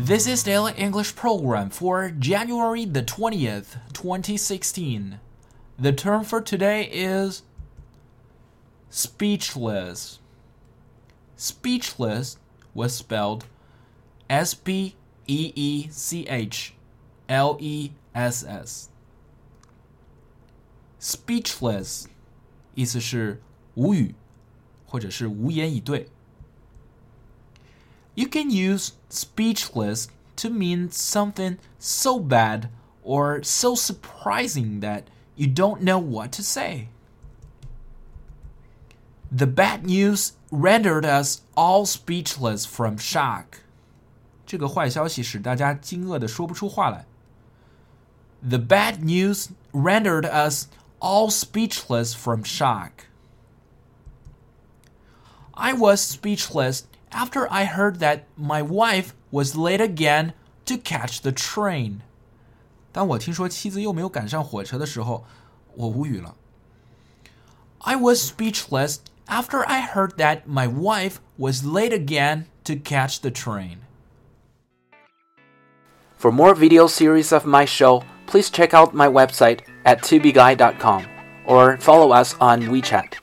This is Daily English Program for January the 20th, 2016. The term for today is speechless. Speechless was spelled S P E E C H L E S S. Speechless 意思是无语，或者是无言以对。 You can use speechless to mean something so bad or so surprising that you don't know what to say. The bad news rendered us all speechless from shock. 这个坏消息使大家惊愕的说不出话来。The bad news rendered us all speechless from shock. I was speechless after I heard that my wife was late again to catch the train. 当我听说妻子又没有赶上火车的时候，我无语了。I was speechless after I heard that my wife was late again to catch the train. For more video series of my show, please check out my website at tubeguy.com or follow us on WeChat.